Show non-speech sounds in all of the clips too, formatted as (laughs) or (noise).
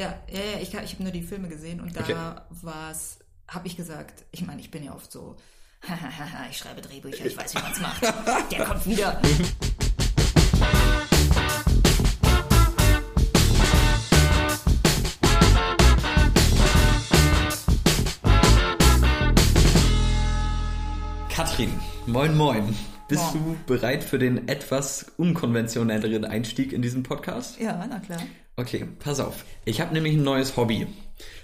Ja, ja, ja ich, ich habe nur die Filme gesehen und da Okay. war es, habe ich gesagt, ich meine, ich bin ja oft so, (laughs) ich schreibe Drehbücher, ich weiß, wie man es macht. (laughs) Der kommt wieder. Katrin, moin moin. Bist Moin. du bereit für den etwas unkonventionelleren Einstieg in diesen Podcast? Ja, na klar. Okay, pass auf. Ich habe nämlich ein neues Hobby.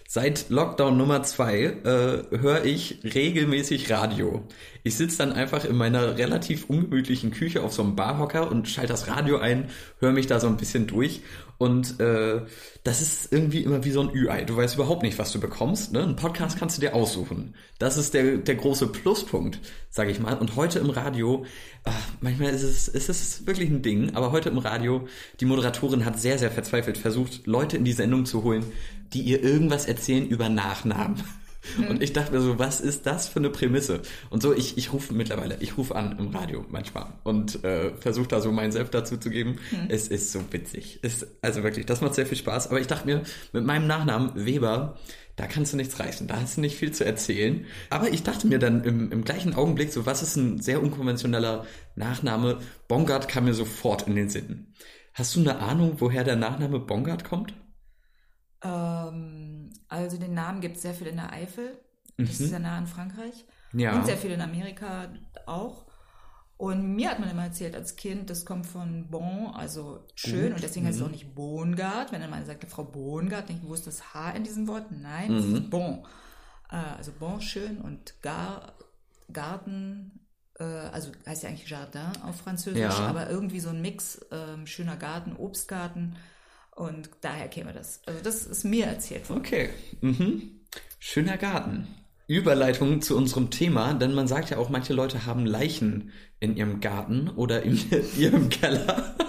Seit Lockdown Nummer zwei äh, höre ich regelmäßig Radio. Ich sitze dann einfach in meiner relativ ungemütlichen Küche auf so einem Barhocker und schalte das Radio ein, höre mich da so ein bisschen durch. Und äh, das ist irgendwie immer wie so ein Ü-Ei. Du weißt überhaupt nicht, was du bekommst. Ne? Einen Podcast kannst du dir aussuchen. Das ist der, der große Pluspunkt, sage ich mal. Und heute im Radio, ach, manchmal ist es, ist es wirklich ein Ding, aber heute im Radio, die Moderatorin hat sehr, sehr verzweifelt versucht, Leute in die Sendung zu holen, die ihr irgendwas erzählen über Nachnamen. Und ich dachte mir so, was ist das für eine Prämisse? Und so, ich, ich rufe mittlerweile, ich rufe an im Radio manchmal und äh, versuche da so meinen Selbst dazu zu geben. Es ist so witzig. Ist, also wirklich, das macht sehr viel Spaß. Aber ich dachte mir, mit meinem Nachnamen Weber, da kannst du nichts reißen, da hast du nicht viel zu erzählen. Aber ich dachte mir dann im, im gleichen Augenblick, so was ist ein sehr unkonventioneller Nachname? Bongard kam mir sofort in den Sinn. Hast du eine Ahnung, woher der Nachname Bongard kommt? Ähm, also den Namen gibt es sehr viel in der Eifel. Das ist ja nah in Frankreich. Ja. Und sehr viel in Amerika auch. Und mir hat man immer erzählt als Kind, das kommt von bon, also schön. Und deswegen heißt es auch nicht Bongard. Wenn dann mal sagte Frau Bongard, denke ich, wo ist das H in diesem Wort? Nein, es ist bon. Äh, also bon, schön und gar, Garten, äh, also heißt ja eigentlich Jardin auf Französisch, Ja. aber irgendwie so ein Mix, ähm, schöner Garten, Obstgarten. Und daher käme das. Also das ist mir erzählt worden. Okay. Mhm. Schöner Garten. Überleitung zu unserem Thema, denn man sagt ja auch, manche Leute haben Leichen in ihrem Garten oder in (laughs) ihrem Keller. (laughs)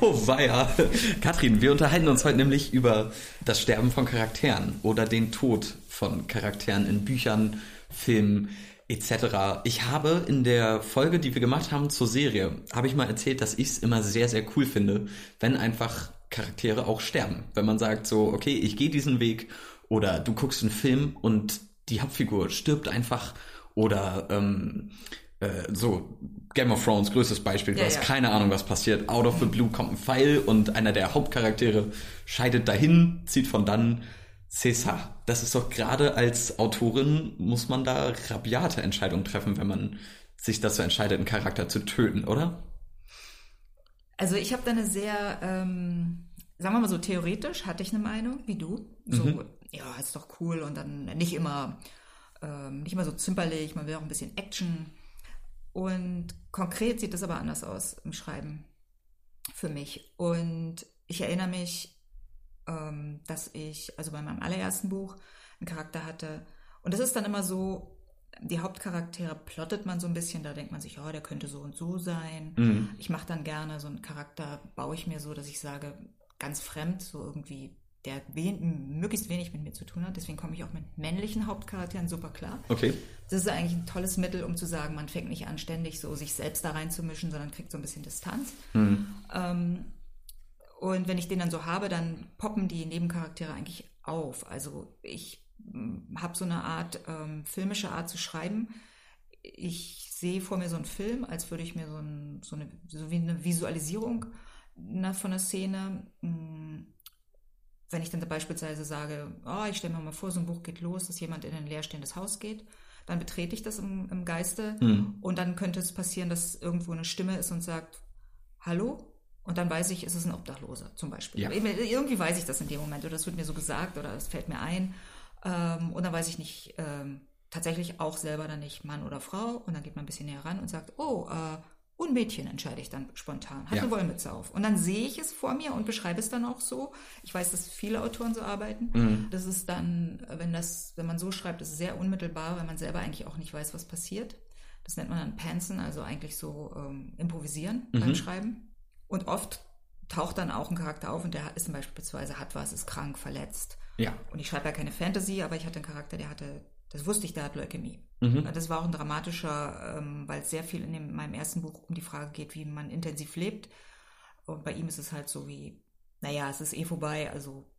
Oh weia. Katrin, wir unterhalten uns heute nämlich über das Sterben von Charakteren oder den Tod von Charakteren in Büchern, Filmen etc. Ich habe in der Folge, die wir gemacht haben zur Serie, habe ich mal erzählt, dass ich es immer sehr, sehr cool finde, wenn einfach Charaktere auch sterben. Wenn man sagt so, okay, ich gehe diesen Weg oder du guckst einen Film und die Hauptfigur stirbt einfach oder ähm, äh, so Game of Thrones, größtes Beispiel, du Ja, hast ja. keine Ahnung, was passiert. Out of the blue kommt ein Pfeil und einer der Hauptcharaktere scheidet dahin, zieht von dann César. Das ist doch gerade als Autorin muss man da rabiate Entscheidungen treffen, wenn man sich dazu entscheidet, einen Charakter zu töten, oder? Also ich habe da eine sehr, ähm, sagen wir mal so theoretisch, hatte ich eine Meinung, wie du. So, ja, ist doch cool und dann nicht immer, ähm, nicht immer so zimperlich, man will auch ein bisschen Action. Und konkret sieht das aber anders aus im Schreiben für mich. Und ich erinnere mich, dass ich, also bei meinem allerersten Buch, einen Charakter hatte. Und das ist dann immer so, die Hauptcharaktere plottet man so ein bisschen, da denkt man sich, ja, der könnte so und so sein. Ich mache dann gerne so einen Charakter, baue ich mir so, dass ich sage, ganz fremd, so irgendwie, der wen, möglichst wenig mit mir zu tun hat. Deswegen komme ich auch mit männlichen Hauptcharakteren super klar. Okay. Das ist eigentlich ein tolles Mittel, um zu sagen, man fängt nicht an, ständig so sich selbst da reinzumischen, sondern kriegt so ein bisschen Distanz. Ähm, und wenn ich den dann so habe, dann poppen die Nebencharaktere eigentlich auf. Also ich habe so eine Art, ähm, filmische Art zu schreiben. Ich sehe vor mir so einen Film, als würde ich mir so, ein, so, eine, so wie eine Visualisierung na, von der Szene mh, wenn ich dann beispielsweise sage, oh, ich stelle mir mal vor, so ein Buch geht los, dass jemand in ein leerstehendes Haus geht, dann betrete ich das im, im Geiste und dann könnte es passieren, dass irgendwo eine Stimme ist und sagt, hallo? Und dann weiß ich, ist es ein Obdachloser zum Beispiel. Ja. Irgendwie weiß ich das in dem Moment oder es wird mir so gesagt oder es fällt mir ein. Ähm, und dann weiß ich nicht, ähm, tatsächlich auch selber dann nicht Mann oder Frau und dann geht man ein bisschen näher ran und sagt, oh, äh, und Mädchen entscheide ich dann spontan. Hat Ja. eine Wollmütze auf. Und dann sehe ich es vor mir und beschreibe es dann auch so. Ich weiß, dass viele Autoren so arbeiten. Das ist dann, wenn das, wenn man so schreibt, ist es sehr unmittelbar, weil man selber eigentlich auch nicht weiß, was passiert. Das nennt man dann Pantsen, also eigentlich so ähm, improvisieren beim Schreiben. Und oft taucht dann auch ein Charakter auf und der ist beispielsweise hat was, ist krank, verletzt. Ja. Und ich schreibe ja keine Fantasy, aber ich hatte einen Charakter, der hatte, das wusste ich, der hat Leukämie. Mhm. Das war auch ein dramatischer, ähm, weil es sehr viel in dem, meinem ersten Buch um die Frage geht, wie man intensiv lebt. Und bei ihm ist es halt so wie, naja, es ist eh vorbei, also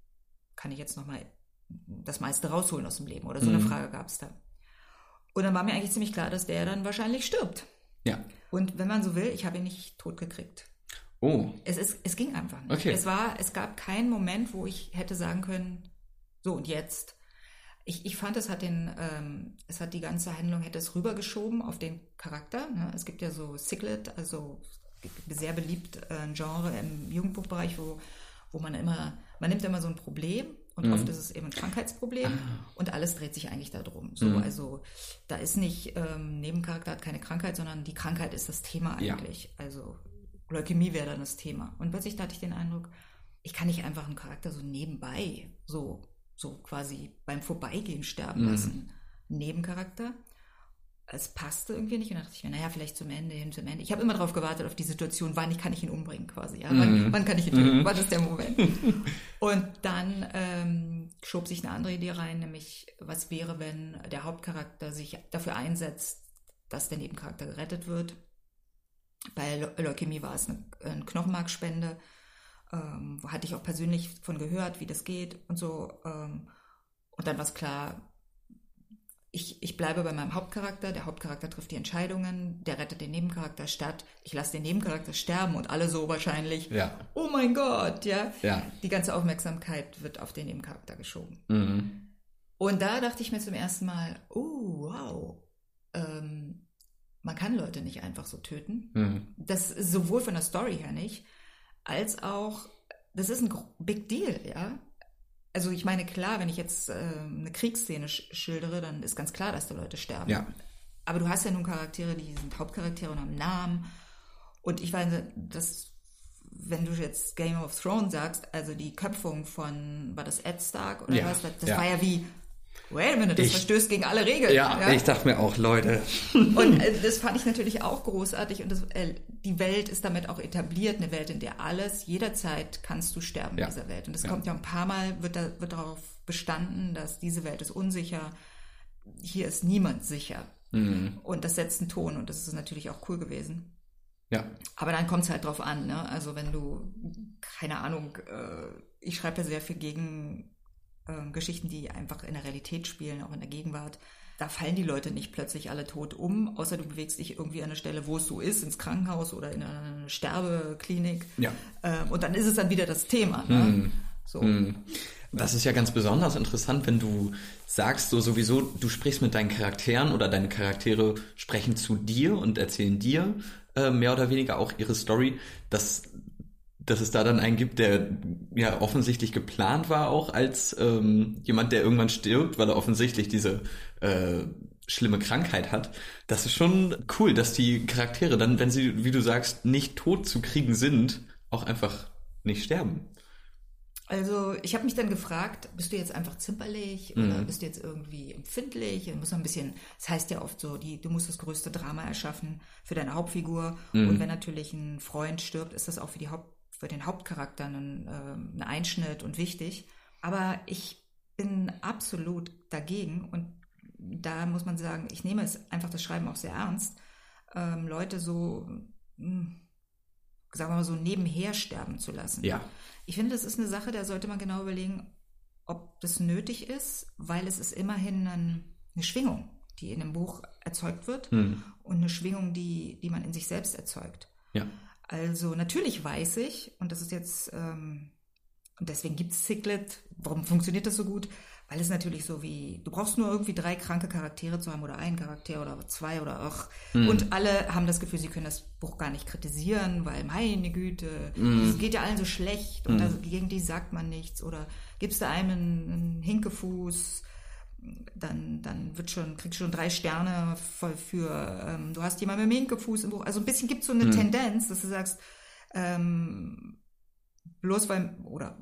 kann ich jetzt nochmal das meiste rausholen aus dem Leben? Oder so eine Frage gab es da. Und dann war mir eigentlich ziemlich klar, dass der dann wahrscheinlich stirbt. Ja. Und wenn man so will, ich habe ihn nicht tot gekriegt. Oh. Es, ist, es ging einfach nicht. Okay. Es, war, es gab keinen Moment, wo ich hätte sagen können, so und jetzt. Ich, ich fand, es hat den, ähm, es hat die ganze Handlung, hätte es rübergeschoben auf den Charakter. Ne? Es gibt ja so Ciclet, also sehr beliebt äh, ein Genre im Jugendbuchbereich, wo, wo man immer, man nimmt immer so ein Problem und Mhm. oft ist es eben ein Krankheitsproblem Ah. und alles dreht sich eigentlich darum. So, Mhm. also da ist nicht ähm, Nebencharakter hat keine Krankheit, sondern die Krankheit ist das Thema Ja. eigentlich. Also Leukämie wäre dann das Thema. Und plötzlich hatte ich den Eindruck, ich kann nicht einfach einen Charakter so nebenbei, so, so quasi beim Vorbeigehen sterben Mhm. lassen. Ein Nebencharakter. Es passte irgendwie nicht und dachte ich mir, naja, vielleicht zum Ende hin, zum Ende. Ich habe immer darauf gewartet, auf die Situation, wann ich kann ich ihn umbringen quasi. Ja? Wann, wann kann ich ihn töten? Wann ist der Moment? (laughs) und dann ähm, schob sich eine andere Idee rein, nämlich was wäre, wenn der Hauptcharakter sich dafür einsetzt, dass der Nebencharakter gerettet wird. Bei Leu- Leukämie war es eine, eine Knochenmarkspende. Ähm, hatte ich auch persönlich von gehört, wie das geht und so. Ähm, und dann war es klar, ich, ich bleibe bei meinem Hauptcharakter. Der Hauptcharakter trifft die Entscheidungen, der rettet den Nebencharakter statt. Ich lasse den Nebencharakter sterben und alle so wahrscheinlich, Ja. oh mein Gott, ja. Ja. Die ganze Aufmerksamkeit wird auf den Nebencharakter geschoben. Mhm. Und da dachte ich mir zum ersten Mal, oh, wow, ähm, man kann Leute nicht einfach so töten. Mhm. Das ist sowohl von der Story her nicht, als auch, das ist ein Big Deal, ja. Also ich meine, klar, wenn ich jetzt ähm, eine Kriegsszene sch schildere, dann ist ganz klar, dass da Leute sterben. Ja. Aber du hast ja nun Charaktere, die sind Hauptcharaktere und haben Namen. Und ich weiß, dass, wenn du jetzt Game of Thrones sagst, also die Köpfung von, war das Ed Stark oder Ja, was? Das, das ja. war ja wie, wait a minute, das Ich- verstößt gegen alle Regeln. Ja, ich dachte mir auch, Leute. (laughs) Und äh, das fand ich natürlich auch großartig und das, äh, die Welt ist damit auch etabliert, eine Welt, in der alles, jederzeit kannst du sterben Ja. in dieser Welt. Und das Ja. kommt ja ein paar Mal, wird, da, wird darauf bestanden, dass diese Welt ist unsicher, hier ist niemand sicher. Mhm. Und das setzt einen Ton und das ist natürlich auch cool gewesen. Ja. Aber dann kommt es halt drauf an, ne? Also wenn du, keine Ahnung, äh, ich schreibe ja sehr viel gegen äh, Geschichten, die einfach in der Realität spielen, auch in der Gegenwart. Da fallen die Leute nicht plötzlich alle tot um, außer du bewegst dich irgendwie an eine Stelle, wo es so ist, ins Krankenhaus oder in eine Sterbeklinik. Ja. Ähm, und dann ist es dann wieder das Thema. Ne? So. Das ist ja ganz besonders interessant, wenn du sagst, so sowieso, du sprichst mit deinen Charakteren oder deine Charaktere sprechen zu dir und erzählen dir äh, mehr oder weniger auch ihre Story, dass, dass es da dann einen gibt, der ja offensichtlich geplant war auch als ähm, jemand, der irgendwann stirbt, weil er offensichtlich diese äh, schlimme Krankheit hat. Das ist schon cool, dass die Charaktere dann, wenn sie, wie du sagst, nicht tot zu kriegen sind, auch einfach nicht sterben. Also ich habe mich dann gefragt, bist du jetzt einfach zimperlich oder bist du jetzt irgendwie empfindlich? Du musst ein bisschen, das heißt ja oft so, die, du musst das größte Drama erschaffen für deine Hauptfigur. Und wenn natürlich ein Freund stirbt, ist das auch für, die Haupt, für den Hauptcharakter ein, ein Einschnitt und wichtig. Aber ich bin absolut dagegen und da muss man sagen, ich nehme es einfach das Schreiben auch sehr ernst, ähm, Leute so, mh, sagen wir mal so, nebenher sterben zu lassen. Ja. Ich finde, das ist eine Sache, da sollte man genau überlegen, ob das nötig ist, weil es ist immerhin ein, eine Schwingung, die in einem Buch erzeugt wird und eine Schwingung, die, die man in sich selbst erzeugt. Ja. Also natürlich weiß ich, und das ist jetzt, ähm, und deswegen gibt es Ciclet, warum funktioniert das so gut? Weil es natürlich so wie, du brauchst nur irgendwie drei kranke Charaktere zu haben oder einen Charakter oder zwei oder ach. Und alle haben das Gefühl, sie können das Buch gar nicht kritisieren, weil meine Güte, es geht ja allen so schlecht und das, gegen die sagt man nichts. Oder gibst du einem einen, einen Hinkefuß, dann, dann wird schon, kriegst schon drei Sterne voll für, ähm, du hast jemanden mit dem Hinkefuß im Buch. Also ein bisschen gibt es so eine Tendenz, dass du sagst, ähm, bloß weil, oder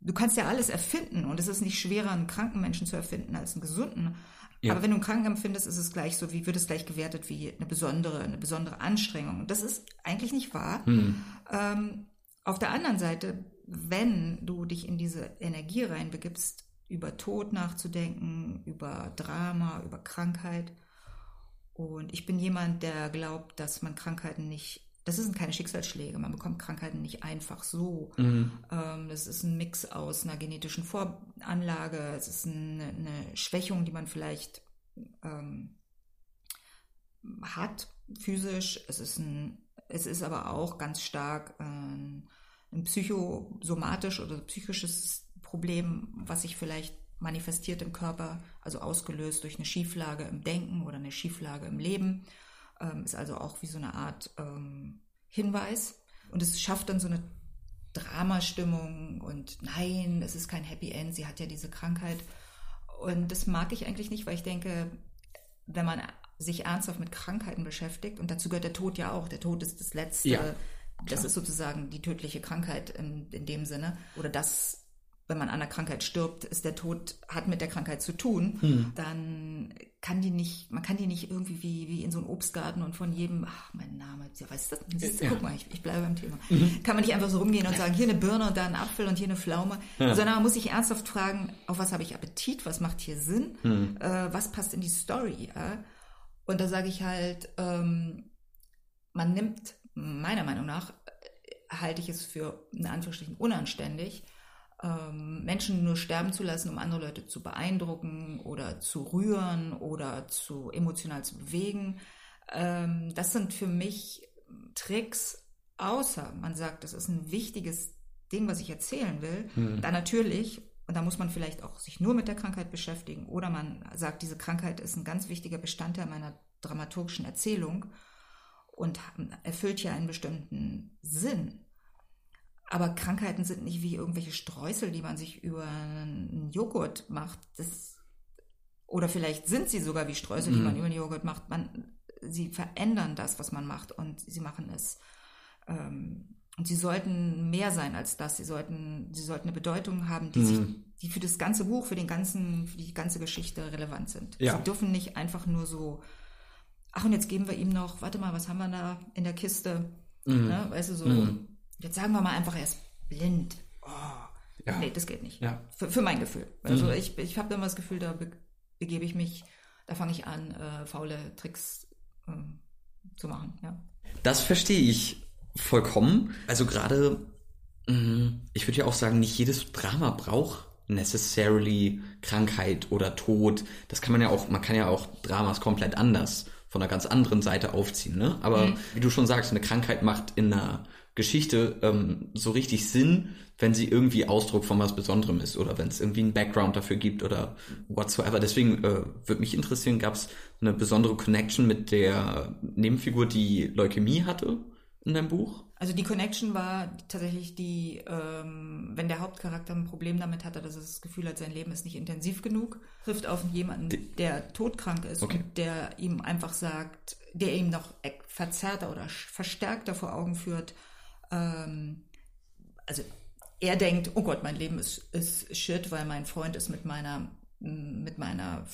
du kannst ja alles erfinden und es ist nicht schwerer, einen kranken Menschen zu erfinden als einen gesunden. Ja. Aber wenn du einen Kranken empfindest, ist es gleich so, wie wird es gleich gewertet wie eine besondere, eine besondere Anstrengung. Und das ist eigentlich nicht wahr. Ähm, auf der anderen Seite, wenn du dich in diese Energie reinbegibst, über Tod nachzudenken, über Drama, über Krankheit. Und ich bin jemand, der glaubt, dass man Krankheiten nicht das sind keine Schicksalsschläge. Man bekommt Krankheiten nicht einfach so. Mhm. Ähm, das ist ein Mix aus einer genetischen Voranlage. Es ist eine, Schwächung, die man vielleicht ähm, hat physisch. Es ist ein, es ist aber auch ganz stark ähm, ein psychosomatisch oder psychisches Problem, was sich vielleicht manifestiert im Körper, also ausgelöst durch eine Schieflage im Denken oder eine Schieflage im Leben. Ähm, ist also auch wie so eine Art ähm, Hinweis. Und es schafft dann so eine Dramastimmung und nein, es ist kein Happy End, sie hat ja diese Krankheit. Und das mag ich eigentlich nicht, weil ich denke, wenn man sich ernsthaft mit Krankheiten beschäftigt, und dazu gehört der Tod ja auch, der Tod ist das Letzte, Ja, das ist sozusagen die tödliche Krankheit in, in dem Sinne, oder das, wenn man an einer Krankheit stirbt, ist der Tod, hat mit der Krankheit zu tun, dann kann die nicht, man kann die nicht irgendwie wie, wie in so einem Obstgarten und von jedem, ach, mein Name, ja, weißt du, siehst du, Ja. guck mal, ich, ich bleibe beim Thema. Kann man nicht einfach so rumgehen und sagen, hier eine Birne und da ein Apfel und hier eine Pflaume, sondern man muss sich ernsthaft fragen, auf was habe ich Appetit, was macht hier Sinn, äh, was passt in die Story, ja? Und da sage ich halt, ähm, man nimmt, meiner Meinung nach, äh, halte ich es für in Anführungsstrichen unanständig, ähm, Menschen nur sterben zu lassen, um andere Leute zu beeindrucken oder zu rühren oder zu emotional zu bewegen. Ähm, das sind für mich Tricks, außer man sagt, das ist ein wichtiges Ding, was ich erzählen will. Dann natürlich, und da muss man vielleicht auch sich nur mit der Krankheit beschäftigen, oder man sagt, diese Krankheit ist ein ganz wichtiger Bestandteil meiner dramaturgischen Erzählung und erfüllt hier einen bestimmten Sinn. Aber Krankheiten sind nicht wie irgendwelche Streusel, die man sich über einen Joghurt macht. Das, oder vielleicht sind sie sogar wie Streusel, die man über einen Joghurt macht. Man, sie verändern das, was man macht und sie machen es. Ähm, und sie sollten mehr sein als das. Sie sollten, sie sollten eine Bedeutung haben, die, sich, die für das ganze Buch, für den ganzen, für die ganze Geschichte relevant sind. Ja. Sie dürfen nicht einfach nur so, ach und jetzt geben wir ihm noch, warte mal, was haben wir da in der Kiste? Ne, weißt du, so, jetzt sagen wir mal einfach, er ist blind. Oh, Ja. Nee, das geht nicht. Ja. Für, für mein Gefühl. Also ich, ich habe immer das Gefühl, da be begebe ich mich, da fange ich an, äh, faule Tricks ähm, zu machen. Ja. Das verstehe ich vollkommen. Also gerade, mh, ich würde ja auch sagen, nicht jedes Drama braucht necessarily Krankheit oder Tod. Das kann man ja auch, man kann ja auch Dramas komplett anders von einer ganz anderen Seite aufziehen. Ne? Aber wie du schon sagst, eine Krankheit macht in einer Geschichte ähm, so richtig Sinn, wenn sie irgendwie Ausdruck von was Besonderem ist oder wenn es irgendwie einen Background dafür gibt oder whatsoever. Deswegen äh, würde mich interessieren, gab es eine besondere Connection mit der Nebenfigur, die Leukämie hatte in deinem Buch? Also die Connection war tatsächlich die, ähm, wenn der Hauptcharakter ein Problem damit hatte, dass er das Gefühl hat, sein Leben ist nicht intensiv genug, trifft auf jemanden, der todkrank ist Okay. und der ihm einfach sagt, der ihm noch verzerrter oder verstärkter vor Augen führt, ähm, also er denkt, oh Gott, mein Leben ist, ist shit, weil mein Freund ist mit meiner, mit meiner,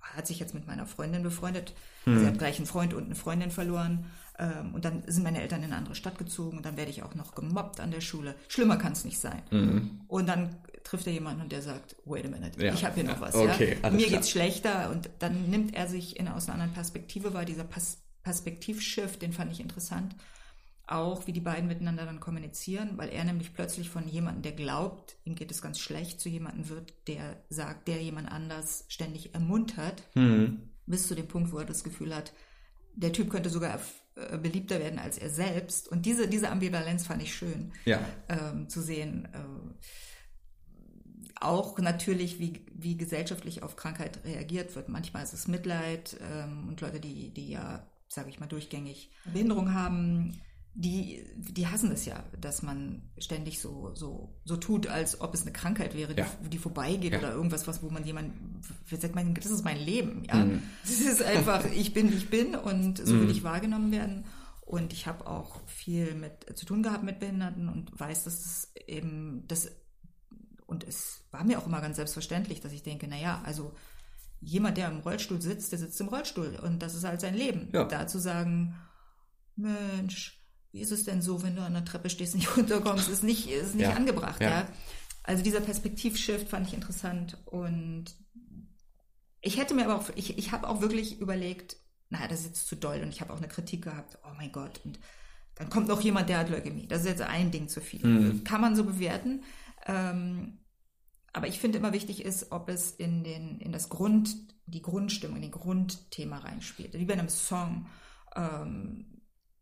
hat sich jetzt mit meiner Freundin befreundet. Sie hat gleich einen Freund und eine Freundin verloren. Ähm, und dann sind meine Eltern in eine andere Stadt gezogen und dann werde ich auch noch gemobbt an der Schule. Schlimmer kann es nicht sein. Und dann trifft er jemanden und der sagt, wait a minute, Ja. ich habe hier noch was. okay, ja? Mir klar. geht's schlechter und dann nimmt er sich in, aus einer anderen Perspektive wahr. Dieser Pas Perspektivshift, den fand ich interessant. Auch wie die beiden miteinander dann kommunizieren, weil er nämlich plötzlich von jemandem, der glaubt, ihm geht es ganz schlecht, zu jemandem wird, der sagt, der jemand anders ständig ermuntert, bis zu dem Punkt, wo er das Gefühl hat, der Typ könnte sogar äh, beliebter werden als er selbst. Und diese, diese Ambivalenz fand ich schön Ja. ähm, zu sehen. Äh, auch natürlich, wie, wie gesellschaftlich auf Krankheit reagiert wird. Manchmal ist es Mitleid ähm, und Leute, die, die ja, sage ich mal, durchgängig Behinderung haben, die, die hassen es ja, dass man ständig so, so, so tut, als ob es eine Krankheit wäre, die, Ja. die vorbeigeht Ja. oder irgendwas, was, wo man jemand, wie sagt man, das ist mein Leben, ja. Es ist einfach, ich bin, wie ich bin und so will ich wahrgenommen werden. Und ich habe auch viel mit zu tun gehabt mit Behinderten und weiß, dass es eben das und es war mir auch immer ganz selbstverständlich, dass ich denke, naja, also jemand, der im Rollstuhl sitzt, der sitzt im Rollstuhl und das ist halt sein Leben. Ja. Da zu sagen, Mensch, wie ist es denn so, wenn du an der Treppe stehst, nicht (laughs) runterkommst, ist nicht, ist nicht Ja. angebracht, Ja. ja. Also dieser Perspektivshift fand ich interessant und ich hätte mir aber auch, ich, ich habe auch wirklich überlegt, naja, das ist jetzt zu doll und ich habe auch eine Kritik gehabt, oh mein Gott, und dann kommt noch jemand, der hat Leukämie. Das ist jetzt ein Ding zu viel. Mhm. Kann man so bewerten. Ähm, aber ich finde immer wichtig ist, ob es in den, in das Grund, die Grundstimmung, in den Grundthema reinspielt. Wie bei einem Song. Ähm,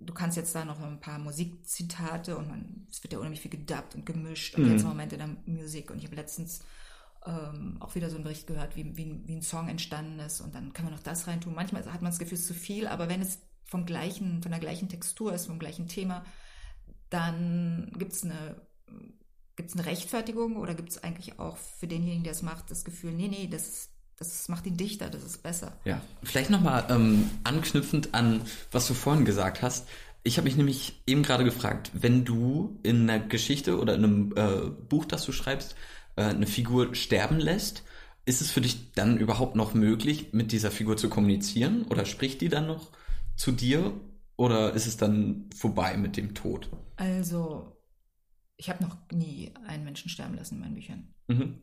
du kannst jetzt da noch ein paar Musikzitate und man, es wird ja unheimlich viel gedubbt und gemischt und mhm. jetzt im Moment in der Musik. Und ich habe letztens ähm, auch wieder so einen Bericht gehört, wie, wie, wie ein Song entstanden ist und dann kann man noch das reintun. Manchmal hat man das Gefühl, es ist zu viel, aber wenn es vom gleichen, von der gleichen Textur ist, vom gleichen Thema, dann gibt es eine, gibt's eine Rechtfertigung oder gibt es eigentlich auch für denjenigen, der es macht, das Gefühl, nee, nee, das, das macht ihn dichter, das ist besser. Ja, vielleicht nochmal ähm, anknüpfend an, was du vorhin gesagt hast. Ich habe mich nämlich eben gerade gefragt, wenn du in einer Geschichte oder in einem äh, Buch, das du schreibst, äh, eine Figur sterben lässt, ist es für dich dann überhaupt noch möglich, mit dieser Figur zu kommunizieren? Oder spricht die dann noch zu dir? Oder ist es dann vorbei mit dem Tod? Also, ich habe noch nie einen Menschen sterben lassen in meinen Büchern. Mhm.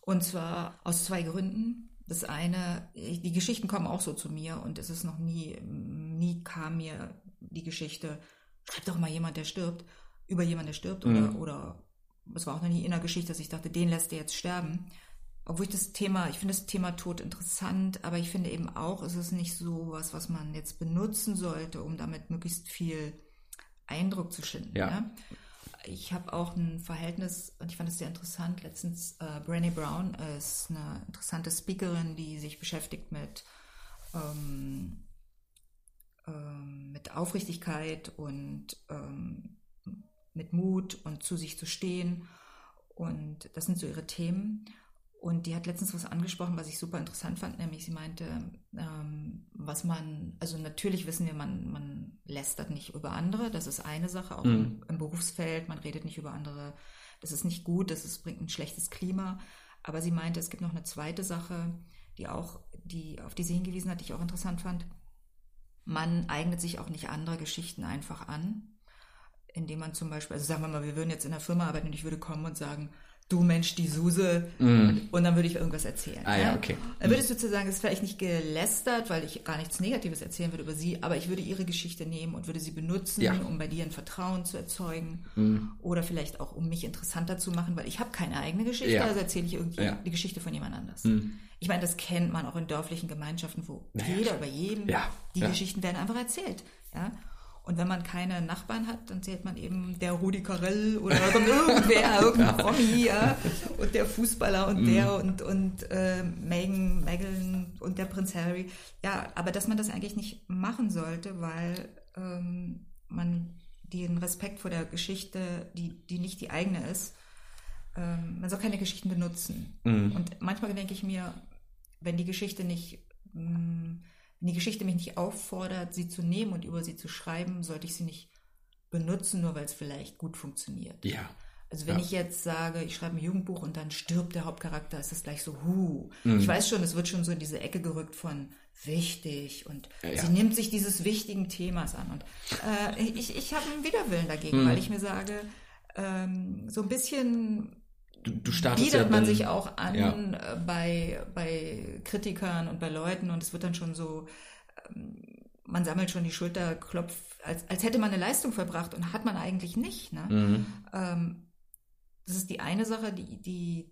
Und zwar aus zwei Gründen. Das eine, die Geschichten kommen auch so zu mir und es ist noch nie, nie kam mir die Geschichte, schreib doch mal jemand, der stirbt, über jemand, der stirbt mhm. oder, oder es war auch noch nie in der Geschichte, dass ich dachte, den lässt er jetzt sterben. Obwohl ich das Thema, ich finde das Thema Tod interessant, aber ich finde eben auch, es ist nicht so was, was man jetzt benutzen sollte, um damit möglichst viel Eindruck zu schinden. Ja. ja? Ich habe auch ein Verhältnis, und ich fand es sehr interessant, letztens, äh, Brené Brown ist eine interessante Speakerin, die sich beschäftigt mit, ähm, ähm, mit Aufrichtigkeit und ähm, mit Mut und zu sich zu stehen. Und das sind so ihre Themen. Und die hat letztens was angesprochen, was ich super interessant fand, nämlich sie meinte, ähm, was man, also natürlich wissen wir, man, man lästert nicht über andere, das ist eine Sache, auch mhm. im, im, Berufsfeld, man redet nicht über andere, das ist nicht gut, das ist, bringt ein schlechtes Klima. Aber sie meinte, es gibt noch eine zweite Sache, die auch, die, auf die sie hingewiesen hat, die ich auch interessant fand. Man eignet sich auch nicht andere Geschichten einfach an indem man zum Beispiel, also sagen wir mal, wir würden jetzt in der Firma arbeiten und ich würde kommen und sagen, du Mensch, die Suse, mm. und dann würde ich irgendwas erzählen. Ah, ja, okay. Dann würdest du zu sagen, es ist vielleicht nicht gelästert, weil ich gar nichts Negatives erzählen würde über sie, aber ich würde ihre Geschichte nehmen und würde sie benutzen, ja. um bei dir ein Vertrauen zu erzeugen mm. oder vielleicht auch, um mich interessanter zu machen, weil ich habe keine eigene Geschichte, ja. also erzähle ich irgendwie ja. die Geschichte von jemand anders. Mm. Ich meine, das kennt man auch in dörflichen Gemeinschaften, wo naja, jeder über jeden, die Geschichten werden einfach erzählt. Ja? Und wenn man keine Nachbarn hat, dann zählt man eben der Rudi Carell oder irgendwer, (laughs) irgendein Promi, ja, und der Fußballer und der mhm. und, und äh, Meghan, Meghan und der Prinz Harry. Ja, aber dass man das eigentlich nicht machen sollte, weil ähm, man den Respekt vor der Geschichte, die, die nicht die eigene ist, ähm, man soll keine Geschichten benutzen. Mhm. Und manchmal denke ich mir, wenn die Geschichte nicht mh, mm, wenn die Geschichte mich nicht auffordert, sie zu nehmen und über sie zu schreiben, sollte ich sie nicht benutzen, nur weil es vielleicht gut funktioniert. Ja. Also wenn ja. ich jetzt sage, ich schreibe ein Jugendbuch und dann stirbt der Hauptcharakter, ist das gleich so, hu. Mhm. Ich weiß schon, es wird schon so in diese Ecke gerückt von wichtig und ja, ja. sie nimmt sich dieses wichtigen Themas an. Und äh, ich, ich habe einen Widerwillen dagegen, mhm. weil ich mir sage, ähm, so ein bisschen du, du startest bietet ja man sich auch an ja. Äh, bei, bei Kritikern und bei Leuten und es wird dann schon so, ähm, man sammelt schon die Schulterklopf, als, als hätte man eine Leistung verbracht und hat man eigentlich nicht. Ne? Mhm. Ähm, das ist die eine Sache, die, die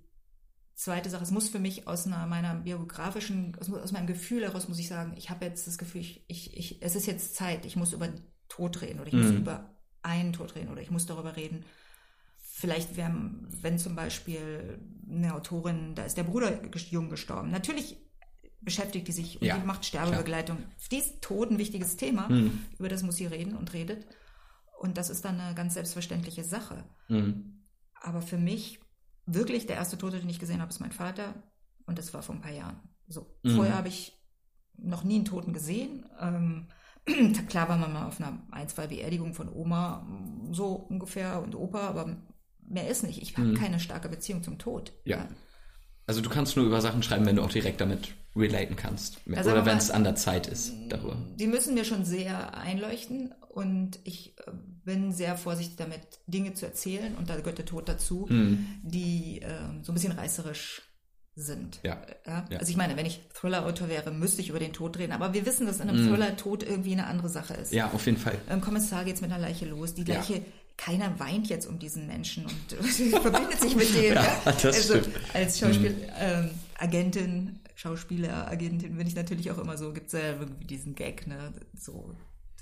zweite Sache, es muss für mich aus einer, meiner biografischen, aus, aus meinem Gefühl heraus muss ich sagen, ich habe jetzt das Gefühl, ich, ich, ich, es ist jetzt Zeit, ich muss über Tod reden oder ich mhm. muss über einen Tod reden oder ich muss darüber reden, Vielleicht, wenn, wenn zum Beispiel eine Autorin, da ist der Bruder jung gestorben. Natürlich beschäftigt die sich und ja, die macht Sterbebegleitung. Klar. Die ist tot, ein wichtiges Thema. Mhm. Über das muss sie reden und redet. Und das ist dann eine ganz selbstverständliche Sache. Mhm. Aber für mich, wirklich, der erste Tote, den ich gesehen habe, ist mein Vater. Und das war vor ein paar Jahren. So. Mhm. Vorher habe ich noch nie einen Toten gesehen. Ähm, (clears throat) klar war man mal auf einer ein, zwei Beerdigung von Oma, so ungefähr, und Opa, aber mehr ist nicht. Ich habe mhm. keine starke Beziehung zum Tod. Ja. ja. Also du kannst nur über Sachen schreiben, wenn du auch direkt damit relaten kannst. Also Oder wenn es an der Zeit ist darüber. Die müssen mir schon sehr einleuchten und ich äh, bin sehr vorsichtig damit, Dinge zu erzählen und da gehört der Tod dazu, mhm. die äh, so ein bisschen reißerisch sind. Ja. Ja? Also ich meine, wenn ich Thriller-Autor wäre, müsste ich über den Tod reden. Aber wir wissen, dass in einem Mhm. Thriller Tod irgendwie eine andere Sache ist. Ja, auf jeden Fall. Im Kommissar geht's mit einer Leiche los. Die Ja. Keiner weint jetzt um diesen Menschen und (laughs) verbindet sich mit dem. Ja, ja? also stimmt. Mhm. als Schauspiel, ähm, Agentin, Schauspieler, Agentin bin ich natürlich auch immer so, gibt's ja irgendwie diesen Gag, ne? So,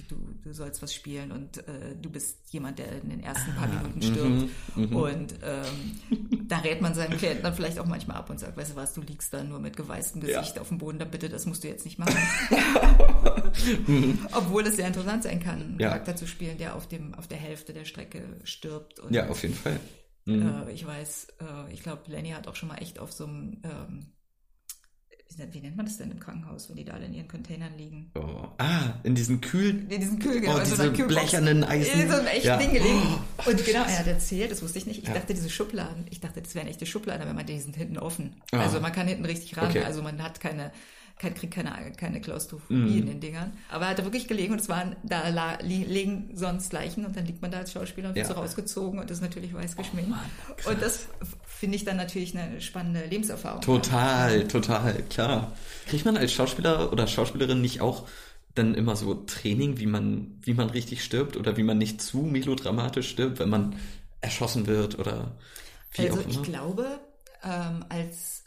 du, du sollst was spielen und äh, du bist jemand, der in den ersten paar Ah, Minuten mhm, stirbt. Und ähm, da rät man seinem Klienten dann vielleicht auch manchmal ab und sagt, weißt du was, du liegst da nur mit geweißtem Ja. Gesicht auf dem Boden, da bitte, das musst du jetzt nicht machen. (laughs) Obwohl es sehr interessant sein kann, einen Ja. Charakter zu spielen, der auf dem auf der Hälfte der Strecke stirbt. Und, Ja, auf jeden Fall. Mhm. äh, ich weiß, äh, ich glaube, Lenny hat auch schon mal echt auf so einem, ähm, wie nennt- man das denn im Krankenhaus, wenn die da alle in ihren Containern liegen? Oh. Ah, in diesen kühlen. In diesen Kühl, Oh, also diese so blechernen Eisen. In so einem echten Ja. Ding gelegen. Oh, Und genau, er hat erzählt, das wusste ich nicht. Ich Ja. dachte, diese Schubladen, ich dachte, das wären echte Schubladen, aber man, die sind hinten offen. Ah. Also man kann hinten richtig ran. Okay. Also man hat keine, kein, kriegt keine, keine Klaustrophobie Mhm. in den Dingern. Aber er hat da wirklich gelegen und es waren, da la, li, liegen sonst Leichen und dann liegt man da als Schauspieler und wird Ja. so rausgezogen und ist natürlich weiß geschminkt. Mann, krass. und das finde ich dann natürlich eine spannende Lebenserfahrung. Total, total, klar. Kriegt man als Schauspieler oder Schauspielerin nicht auch dann immer so Training, wie man, wie man richtig stirbt oder wie man nicht zu melodramatisch stirbt, wenn man erschossen wird oder wie Also auch ich immer? glaube, ähm, als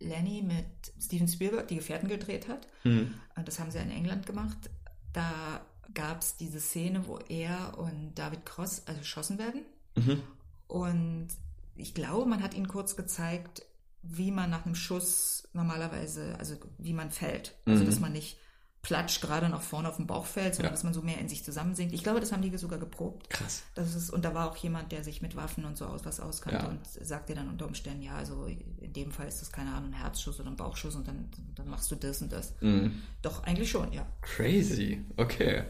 Lenny mit Steven Spielberg die Gefährten gedreht hat, Hm. und das haben sie in England gemacht, da gab es diese Szene, wo er und David Cross also erschossen werden. Mhm. Und ich glaube, man hat ihnen kurz gezeigt, wie man nach einem Schuss normalerweise, also wie man fällt. Also Mhm. dass man nicht platsch gerade nach vorne auf den Bauch fällt, sondern Ja. dass man so mehr in sich zusammensinkt. Ich glaube, das haben die sogar geprobt. Krass. Das ist, und da war auch jemand, der sich mit Waffen und so aus was auskannte Ja. und sagte dann unter Umständen, ja, also in dem Fall ist das keine Ahnung, ein Herzschuss oder ein Bauchschuss und dann, dann machst du das und das. Mhm. Doch, eigentlich schon, ja. Crazy. Okay.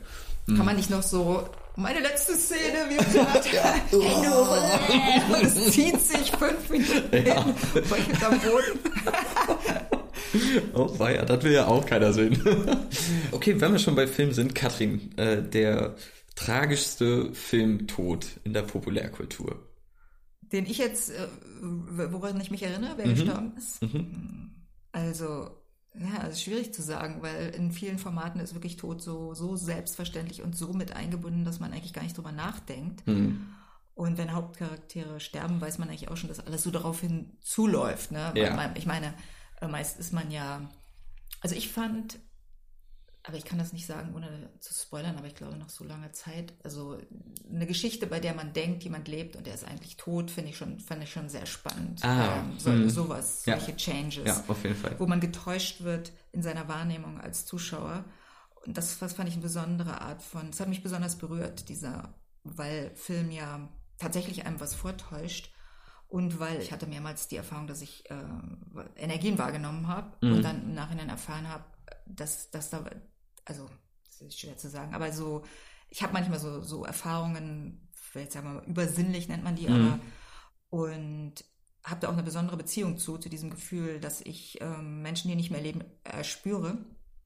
Kann man nicht noch so, meine letzte Szene, wie gesagt, (laughs) (laughs) hoch, und es zieht sich fünf Minuten Ja. (laughs) hin, am Boden. Oh weia, das will ja auch keiner sehen. (laughs) okay, wenn wir schon bei Film sind, Katrin, äh, der tragischste Filmtod in der Populärkultur. Den ich jetzt, äh, woran ich mich erinnere, wer gestorben ist. Also, ja, es ist schwierig zu sagen, weil in vielen Formaten ist wirklich Tod so, so selbstverständlich und so mit eingebunden, dass man eigentlich gar nicht drüber nachdenkt. Hm. Und wenn Hauptcharaktere sterben, weiß man eigentlich auch schon, dass alles so daraufhin zuläuft. Ne? Ja. Ich meine, meist ist man ja. Also ich fand, aber ich kann das nicht sagen, ohne zu spoilern, aber ich glaube nach so langer Zeit, also eine Geschichte, bei der man denkt, jemand lebt und der ist eigentlich tot, finde ich schon, fand ich schon sehr spannend. Ah, ähm, so, hm. sowas, Ja. solche Changes Ja, auf jeden Fall. wo man getäuscht wird in seiner Wahrnehmung als Zuschauer. Und das, das fand ich eine besondere Art von, es hat mich besonders berührt, dieser, weil Film ja tatsächlich einem was vortäuscht und weil ich hatte mehrmals die Erfahrung, dass ich äh, Energien wahrgenommen habe Mhm. und dann im Nachhinein erfahren habe, dass, dass da, also, das ist schwer zu sagen, aber so, ich habe manchmal so, so Erfahrungen, vielleicht sagen wir mal, übersinnlich nennt man die, Mhm. aber und habe da auch eine besondere Beziehung zu, zu diesem Gefühl, dass ich ähm, Menschen, die nicht mehr leben, äh, spüre.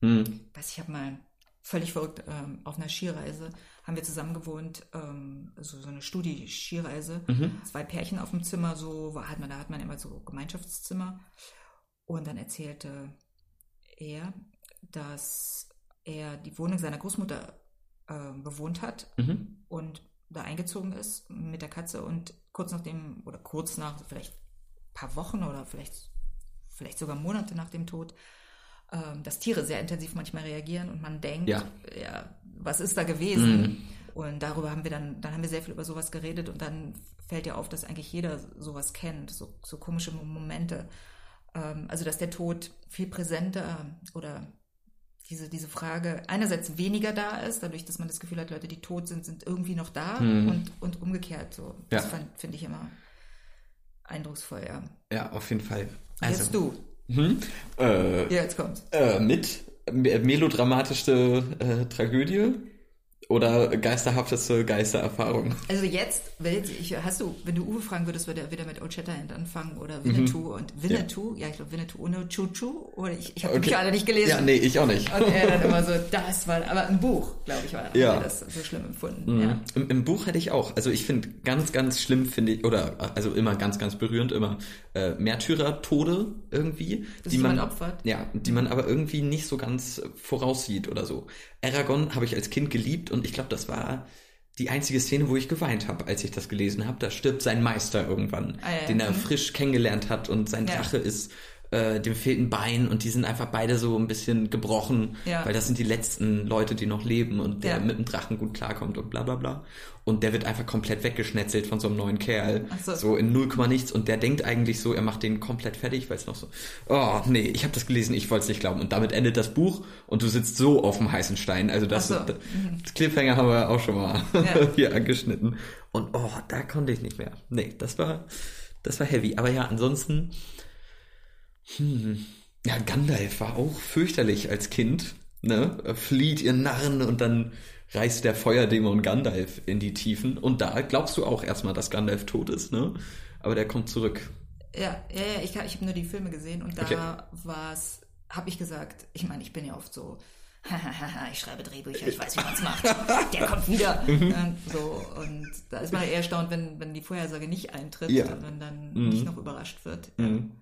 Hm. Weiß ich habe mal völlig verrückt ähm, auf einer Skireise haben wir zusammen gewohnt, ähm, so, so eine Studi-Skireise. Mhm. Zwei Pärchen auf dem Zimmer, so war, hat man, da hat man immer so Gemeinschaftszimmer. Und dann erzählte er, dass er die Wohnung seiner Großmutter äh, bewohnt hat Mhm. und da eingezogen ist mit der Katze und kurz nachdem, oder kurz nach, vielleicht ein paar Wochen oder vielleicht, vielleicht sogar Monate nach dem Tod, ähm, dass Tiere sehr intensiv manchmal reagieren und man denkt, Ja. ja, was ist da gewesen? Mhm. Und darüber haben wir dann, dann haben wir sehr viel über sowas geredet und dann fällt ja auf, dass eigentlich jeder sowas kennt, so, so komische Momente. Ähm, also dass der Tod viel präsenter oder diese, diese Frage einerseits weniger da ist, dadurch, dass man das Gefühl hat, Leute, die tot sind, sind irgendwie noch da Mhm. und, und umgekehrt so. Das Ja. finde ich immer eindrucksvoll, ja. Ja, auf jeden Fall. Jetzt du. Mhm. Äh, Ja, jetzt kommt's. äh, mit me- melodramatischste äh, Tragödie. Oder geisterhafteste Geistererfahrung? Also jetzt, ich, hast du, wenn du Uwe fragen würdest, würde er wieder mit Old Shatterhand anfangen oder Winnetou mhm. und Winnetou, ja, ja ich glaube Winnetou ohne Chuchu oder ich, ich habe okay. die alle nicht gelesen. Ja, nee, ich auch nicht. Und er dann immer (laughs) so, das war, aber im Buch, glaube ich, war ja. das so schlimm empfunden. Mhm. Ja. Im, Im, Buch hätte ich auch, also ich finde ganz, ganz schlimm finde ich, oder also immer ganz, ganz berührend, immer äh, Märtyrer-Tode irgendwie. Das die man opfert. Ja, die man aber irgendwie nicht so ganz voraussieht oder so. Aragon habe ich als Kind geliebt und ich glaube, das war die einzige Szene, wo ich geweint habe, als ich das gelesen habe. Da stirbt sein Meister irgendwann, ah, ja, den er mhm. frisch kennengelernt hat und sein ja. Drache ist äh, dem fehlt ein Bein und die sind einfach beide so ein bisschen gebrochen, ja. weil das sind die letzten Leute, die noch leben und der ja. mit dem Drachen gut klarkommt und bla bla bla. Und der wird einfach komplett weggeschnetzelt von so einem neuen Kerl. So. so. in 0, nichts. Und der denkt eigentlich so, er macht den komplett fertig, weil es noch so, oh nee, ich habe das gelesen, ich wollte es nicht glauben. Und damit endet das Buch und du sitzt so auf dem heißen Stein. Also das, so. das, mhm. das Cliffhanger haben wir auch schon mal ja. (laughs) hier angeschnitten. Und oh, da konnte ich nicht mehr. Nee, das war, das war heavy. Aber ja, ansonsten, hm. Ja, Gandalf war auch fürchterlich als Kind. Ne? Flieht ihr Narren und dann reißt der Feuerdämon Gandalf in die Tiefen. Und da glaubst du auch erstmal, dass Gandalf tot ist, ne? Aber der kommt zurück. Ja, ja, ja, ich, ich habe nur die Filme gesehen und da okay. war es, habe ich gesagt, ich meine, ich bin ja oft so, (laughs) ich schreibe Drehbücher, ich weiß, wie man es macht. (laughs) Der kommt wieder. Mhm. so, und da ist man eher erstaunt, wenn, wenn die Vorhersage nicht eintritt ja. und man dann mhm. nicht noch überrascht wird. Mhm.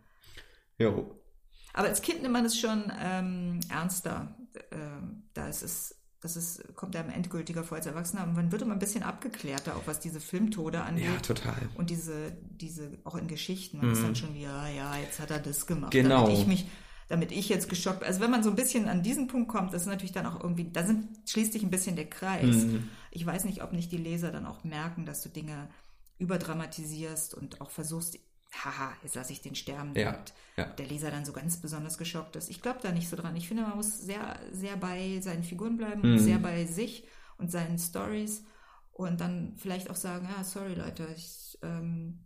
Jo. Aber als Kind nimmt man es schon ähm, ernster. Ähm, da ist es, das ist, kommt einem endgültiger vor als Erwachsener. Und man wird immer ein bisschen abgeklärter, auch was diese Filmtode angeht. Ja, total. Und diese, diese, auch in Geschichten. Man mhm. ist dann schon wie, ja, ja, jetzt hat er das gemacht. Genau. Damit ich mich, damit ich jetzt geschockt, also wenn man so ein bisschen an diesen Punkt kommt, das ist natürlich dann auch irgendwie, da sind, schließt sich ein bisschen der Kreis. Mhm. Ich weiß nicht, ob nicht die Leser dann auch merken, dass du Dinge überdramatisierst und auch versuchst, haha, jetzt lasse ich den sterben. Ja, ja. Der Leser dann so ganz besonders geschockt ist. Ich glaube da nicht so dran. Ich finde, man muss sehr, sehr bei seinen Figuren bleiben, mhm. sehr bei sich und seinen Stories und dann vielleicht auch sagen, ja, sorry Leute, ich, ähm,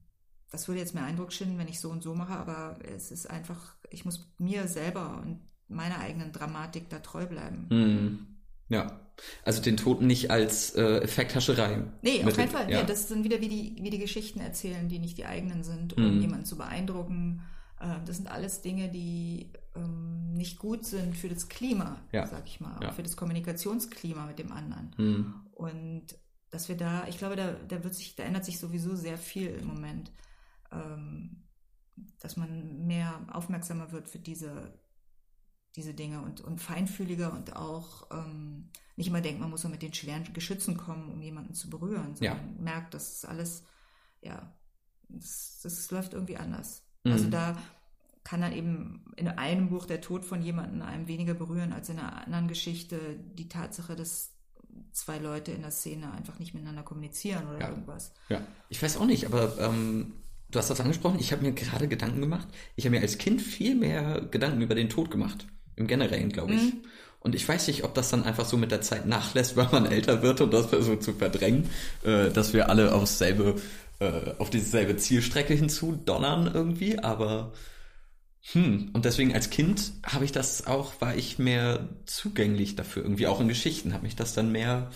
das würde jetzt mehr Eindruck schinden, wenn ich so und so mache, aber es ist einfach, ich muss mir selber und meiner eigenen Dramatik da treu bleiben. Mhm. Ja. Also den Toten nicht als äh, Effekthascherei. Nee, auf keinen Fall. Ja. Nee, das sind wieder wie die, wie die Geschichten erzählen, die nicht die eigenen sind, um mhm. jemanden zu beeindrucken. Äh, das sind alles Dinge, die ähm, nicht gut sind für das Klima, ja. sag ich mal, ja. für das Kommunikationsklima mit dem anderen. Mhm. Und dass wir da, ich glaube, da, da wird sich, da ändert sich sowieso sehr viel im Moment. Ähm, dass man mehr aufmerksamer wird für diese diese Dinge und, und feinfühliger und auch ähm, nicht immer denkt, man muss so mit den schweren Geschützen kommen, um jemanden zu berühren, sondern ja. merkt, dass es alles, ja, das, das läuft irgendwie anders. Mhm. Also da kann dann eben in einem Buch der Tod von jemandem einem weniger berühren als in einer anderen Geschichte die Tatsache, dass zwei Leute in der Szene einfach nicht miteinander kommunizieren oder ja. irgendwas. Ja, ich weiß auch nicht, aber ähm, du hast das angesprochen, ich habe mir gerade Gedanken gemacht. Ich habe mir als Kind viel mehr Gedanken über den Tod gemacht. Im Generellen, glaube ich. Mhm. Und ich weiß nicht, ob das dann einfach so mit der Zeit nachlässt, (laughs) weil man älter wird und das so zu verdrängen, äh, dass wir alle aufs selbe, äh, auf dieselbe Zielstrecke hinzu donnern irgendwie, aber hm, und deswegen als Kind habe ich das auch, war ich mehr zugänglich dafür, irgendwie auch in Geschichten, habe mich das dann mehr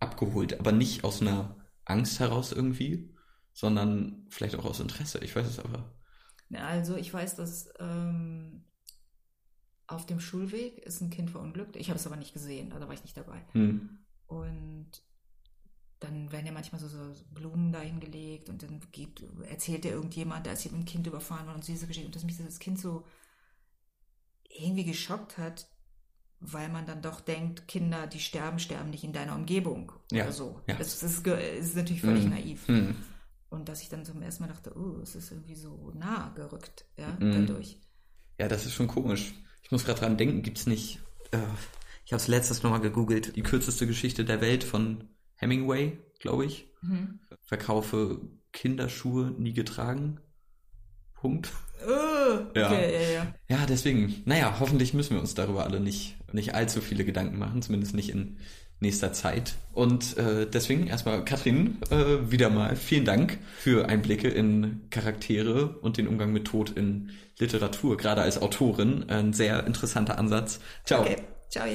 abgeholt, aber nicht aus einer Angst heraus irgendwie, sondern vielleicht auch aus Interesse, ich weiß es aber. Also ich weiß, dass ähm, auf dem Schulweg ist ein Kind verunglückt. Ich habe es aber nicht gesehen, also war ich nicht dabei. Hm. Und dann werden ja manchmal so, so Blumen dahin gelegt und dann gibt, erzählt ja irgendjemand, da ist jemand ein Kind überfahren worden und diese Geschichte. Und dass mich das Kind so irgendwie geschockt hat, weil man dann doch denkt, Kinder, die sterben, sterben nicht in deiner Umgebung ja. oder so. Ja. Das, das, ist, das, ist, natürlich völlig mhm. naiv. Mhm. Und dass ich dann zum ersten Mal dachte, oh, es ist irgendwie so nah gerückt, ja, mhm. dadurch. Ja, das ist schon komisch. Ich muss gerade dran denken, gibt es nicht, äh, ich habe es letztes nochmal gegoogelt, die kürzeste Geschichte der Welt von Hemingway, glaube ich. Mhm. Verkaufe Kinderschuhe nie getragen. Punkt. Uh, okay, ja. ja, ja. Ja, deswegen, naja, hoffentlich müssen wir uns darüber alle nicht, nicht allzu viele Gedanken machen, zumindest nicht in nächster Zeit. Und äh, deswegen erstmal, Katrin, äh, wieder mal vielen Dank für Einblicke in Charaktere und den Umgang mit Tod in Literatur, gerade als Autorin. Ein sehr interessanter Ansatz. Ciao. Okay. Ciao.